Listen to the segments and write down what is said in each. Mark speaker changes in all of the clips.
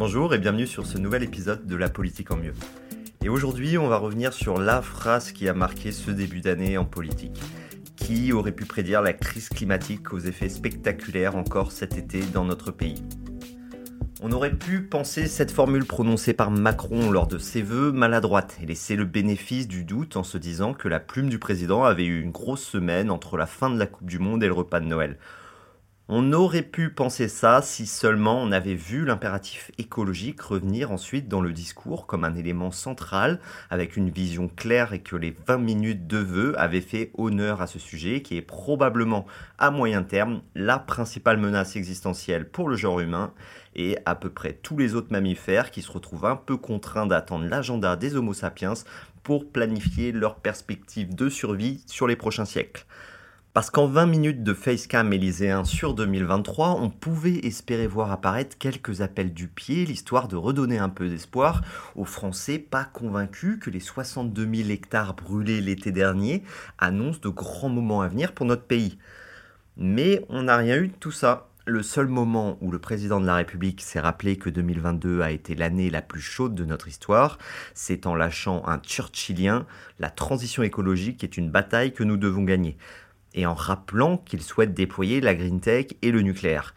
Speaker 1: Bonjour et bienvenue sur ce nouvel épisode de La politique en mieux. Et aujourd'hui, on va revenir sur la phrase qui a marqué ce début d'année en politique. Qui aurait pu prédire la crise climatique aux effets spectaculaires encore cet été dans notre pays on aurait pu penser cette formule prononcée par Macron lors de ses vœux maladroite et laisser le bénéfice du doute en se disant que la plume du président avait eu une grosse semaine entre la fin de la Coupe du Monde et le repas de Noël. On aurait pu penser ça si seulement on avait vu l'impératif écologique revenir ensuite dans le discours comme un élément central, avec une vision claire et que les 20 minutes de vœux avaient fait honneur à ce sujet qui est probablement à moyen terme la principale menace existentielle pour le genre humain et à peu près tous les autres mammifères qui se retrouvent un peu contraints d'attendre l'agenda des Homo sapiens pour planifier leurs perspectives de survie sur les prochains siècles. Parce qu'en 20 minutes de Facecam élyséen sur 2023, on pouvait espérer voir apparaître quelques appels du pied, l'histoire de redonner un peu d'espoir aux Français pas convaincus que les 62 000 hectares brûlés l'été dernier annoncent de grands moments à venir pour notre pays. Mais on n'a rien eu de tout ça. Le seul moment où le président de la République s'est rappelé que 2022 a été l'année la plus chaude de notre histoire, c'est en lâchant un Churchillien, la transition écologique est une bataille que nous devons gagner et en rappelant qu'il souhaite déployer la green tech et le nucléaire.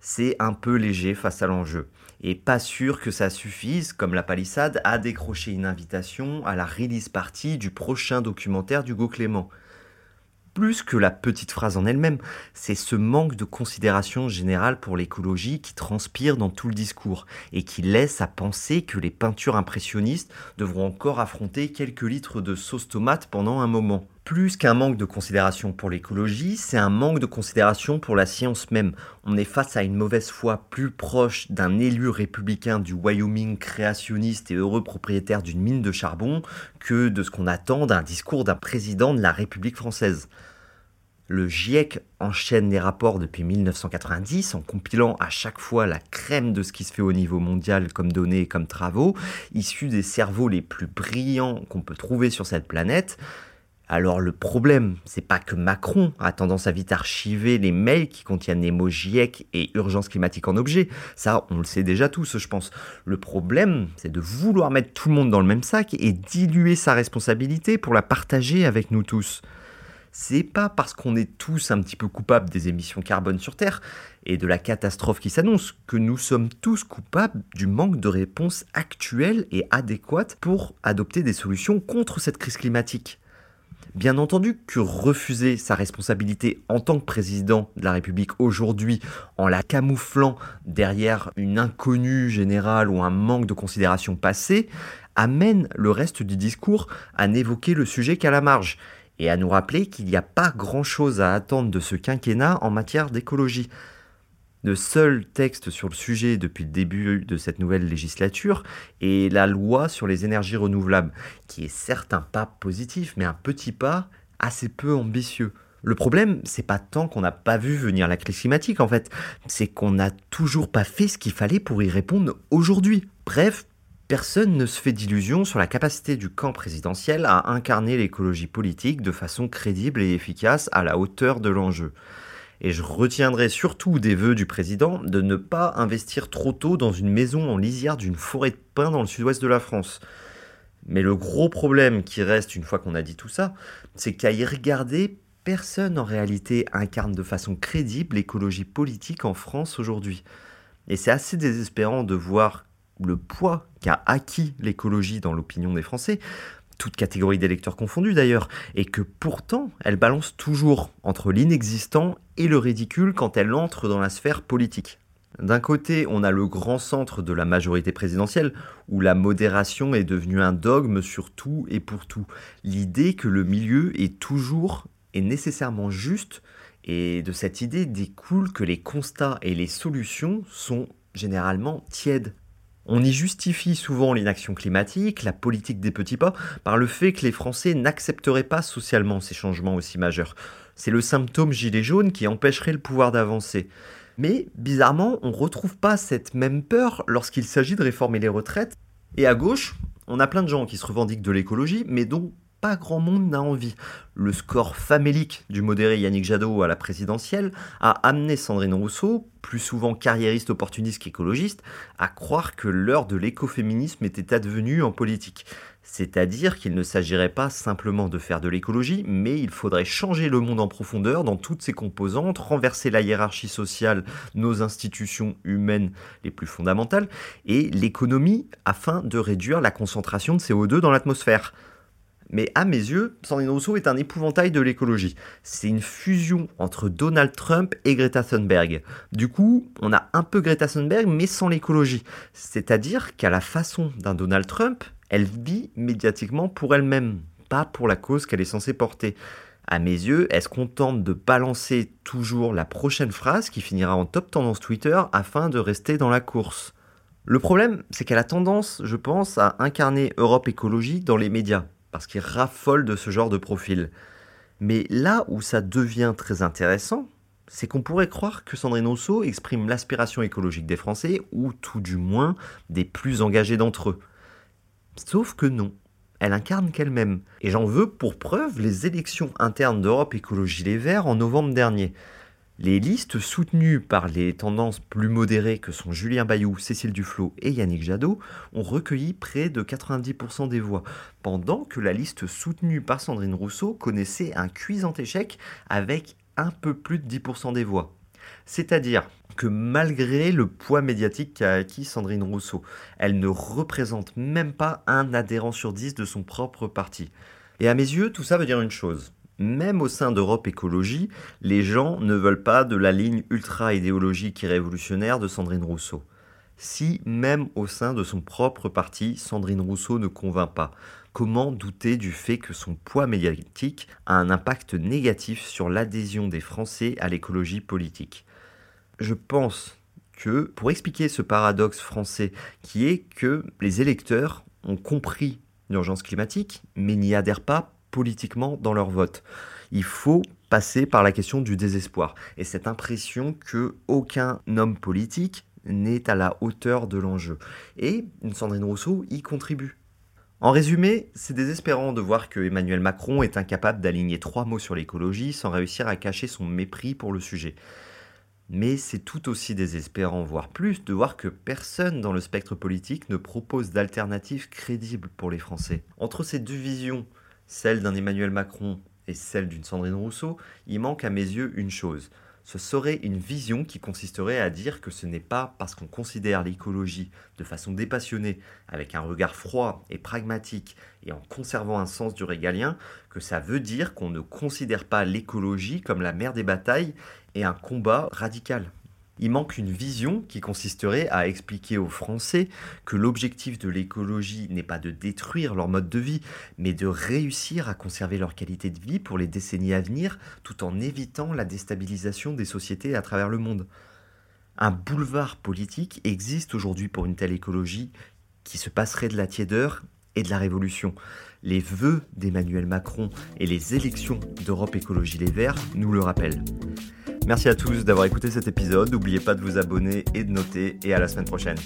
Speaker 1: C'est un peu léger face à l'enjeu, et pas sûr que ça suffise, comme la palissade, à décrocher une invitation à la release party du prochain documentaire d'Hugo Clément. Plus que la petite phrase en elle-même, c'est ce manque de considération générale pour l'écologie qui transpire dans tout le discours et qui laisse à penser que les peintures impressionnistes devront encore affronter quelques litres de sauce tomate pendant un moment plus qu'un manque de considération pour l'écologie, c'est un manque de considération pour la science même. On est face à une mauvaise foi plus proche d'un élu républicain du Wyoming créationniste et heureux propriétaire d'une mine de charbon que de ce qu'on attend d'un discours d'un président de la République française. Le GIEC enchaîne les rapports depuis 1990 en compilant à chaque fois la crème de ce qui se fait au niveau mondial comme données et comme travaux, issus des cerveaux les plus brillants qu'on peut trouver sur cette planète. Alors le problème, c'est pas que Macron a tendance à vite archiver les mails qui contiennent les mots GIEC et urgence climatique en objet. Ça, on le sait déjà tous, je pense. Le problème, c'est de vouloir mettre tout le monde dans le même sac et diluer sa responsabilité pour la partager avec nous tous. C'est pas parce qu'on est tous un petit peu coupables des émissions carbone sur Terre et de la catastrophe qui s'annonce que nous sommes tous coupables du manque de réponses actuelles et adéquates pour adopter des solutions contre cette crise climatique. Bien entendu que refuser sa responsabilité en tant que président de la République aujourd'hui en la camouflant derrière une inconnue générale ou un manque de considération passée amène le reste du discours à n'évoquer le sujet qu'à la marge et à nous rappeler qu'il n'y a pas grand-chose à attendre de ce quinquennat en matière d'écologie. Le seul texte sur le sujet depuis le début de cette nouvelle législature est la loi sur les énergies renouvelables, qui est certes un pas positif, mais un petit pas assez peu ambitieux. Le problème, c'est pas tant qu'on n'a pas vu venir la crise climatique en fait, c'est qu'on n'a toujours pas fait ce qu'il fallait pour y répondre aujourd'hui. Bref, personne ne se fait d'illusions sur la capacité du camp présidentiel à incarner l'écologie politique de façon crédible et efficace à la hauteur de l'enjeu. Et je retiendrai surtout des vœux du président de ne pas investir trop tôt dans une maison en lisière d'une forêt de pins dans le sud-ouest de la France. Mais le gros problème qui reste une fois qu'on a dit tout ça, c'est qu'à y regarder, personne en réalité incarne de façon crédible l'écologie politique en France aujourd'hui. Et c'est assez désespérant de voir le poids qu'a acquis l'écologie dans l'opinion des Français, toutes catégories d'électeurs confondus d'ailleurs, et que pourtant elle balance toujours entre l'inexistant et le ridicule quand elle entre dans la sphère politique. D'un côté, on a le grand centre de la majorité présidentielle, où la modération est devenue un dogme sur tout et pour tout. L'idée que le milieu est toujours et nécessairement juste, et de cette idée découle que les constats et les solutions sont généralement tièdes. On y justifie souvent l'inaction climatique, la politique des petits pas, par le fait que les Français n'accepteraient pas socialement ces changements aussi majeurs. C'est le symptôme gilet jaune qui empêcherait le pouvoir d'avancer. Mais bizarrement, on ne retrouve pas cette même peur lorsqu'il s'agit de réformer les retraites. Et à gauche, on a plein de gens qui se revendiquent de l'écologie, mais dont pas grand monde n'a envie. Le score famélique du modéré Yannick Jadot à la présidentielle a amené Sandrine Rousseau, plus souvent carriériste opportuniste qu'écologiste, à croire que l'heure de l'écoféminisme était advenue en politique. C'est-à-dire qu'il ne s'agirait pas simplement de faire de l'écologie, mais il faudrait changer le monde en profondeur dans toutes ses composantes, renverser la hiérarchie sociale, nos institutions humaines les plus fondamentales, et l'économie afin de réduire la concentration de CO2 dans l'atmosphère. Mais à mes yeux, Sandrine Rousseau est un épouvantail de l'écologie. C'est une fusion entre Donald Trump et Greta Thunberg. Du coup, on a un peu Greta Thunberg, mais sans l'écologie. C'est-à-dire qu'à la façon d'un Donald Trump, elle vit médiatiquement pour elle-même, pas pour la cause qu'elle est censée porter. À mes yeux, elle se contente de balancer toujours la prochaine phrase qui finira en top tendance Twitter afin de rester dans la course? Le problème, c'est qu'elle a tendance, je pense, à incarner Europe Écologie dans les médias parce qu'il raffole de ce genre de profil. Mais là où ça devient très intéressant, c'est qu'on pourrait croire que Sandrine Rousseau exprime l'aspiration écologique des Français, ou tout du moins des plus engagés d'entre eux. Sauf que non, elle incarne qu'elle-même. Et j'en veux pour preuve les élections internes d'Europe Écologie Les Verts en novembre dernier. Les listes soutenues par les tendances plus modérées que sont Julien Bayou, Cécile Duflot et Yannick Jadot ont recueilli près de 90% des voix, pendant que la liste soutenue par Sandrine Rousseau connaissait un cuisant échec avec un peu plus de 10% des voix. C'est-à-dire que malgré le poids médiatique qu'a acquis Sandrine Rousseau, elle ne représente même pas un adhérent sur 10 de son propre parti. Et à mes yeux, tout ça veut dire une chose même au sein d'Europe Écologie, les gens ne veulent pas de la ligne ultra-idéologique et révolutionnaire de Sandrine Rousseau. Si, même au sein de son propre parti, Sandrine Rousseau ne convainc pas, comment douter du fait que son poids médiatique a un impact négatif sur l'adhésion des Français à l'écologie politique? Je pense que, pour expliquer ce paradoxe français, qui est que les électeurs ont compris l'urgence climatique, mais n'y adhèrent pas politiquement dans leur vote. Il faut passer par la question du désespoir et cette impression que aucun homme politique n'est à la hauteur de l'enjeu. Et Sandrine Rousseau y contribue. En résumé, c'est désespérant de voir que Emmanuel Macron est incapable d'aligner trois mots sur l'écologie sans réussir à cacher son mépris pour le sujet. Mais c'est tout aussi désespérant, voire plus, de voir que personne dans le spectre politique ne propose d'alternatives crédibles pour les Français. Entre ces deux visions, celle d'un Emmanuel Macron et celle d'une Sandrine Rousseau, il manque à mes yeux une chose. Ce serait une vision qui consisterait à dire que ce n'est pas parce qu'on considère l'écologie de façon dépassionnée, avec un regard froid et pragmatique, et en conservant un sens du régalien, que ça veut dire qu'on ne considère pas l'écologie comme la mère des batailles et un combat radical. Il manque une vision qui consisterait à expliquer aux Français que l'objectif de l'écologie n'est pas de détruire leur mode de vie, mais de réussir à conserver leur qualité de vie pour les décennies à venir, tout en évitant la déstabilisation des sociétés à travers le monde. Un boulevard politique existe aujourd'hui pour une telle écologie qui se passerait de la tiédeur et de la révolution. Les vœux d'Emmanuel Macron et les élections d'Europe Écologie Les Verts nous le rappellent. Merci à tous d'avoir écouté cet épisode. N'oubliez pas de vous abonner et de noter et à la semaine prochaine.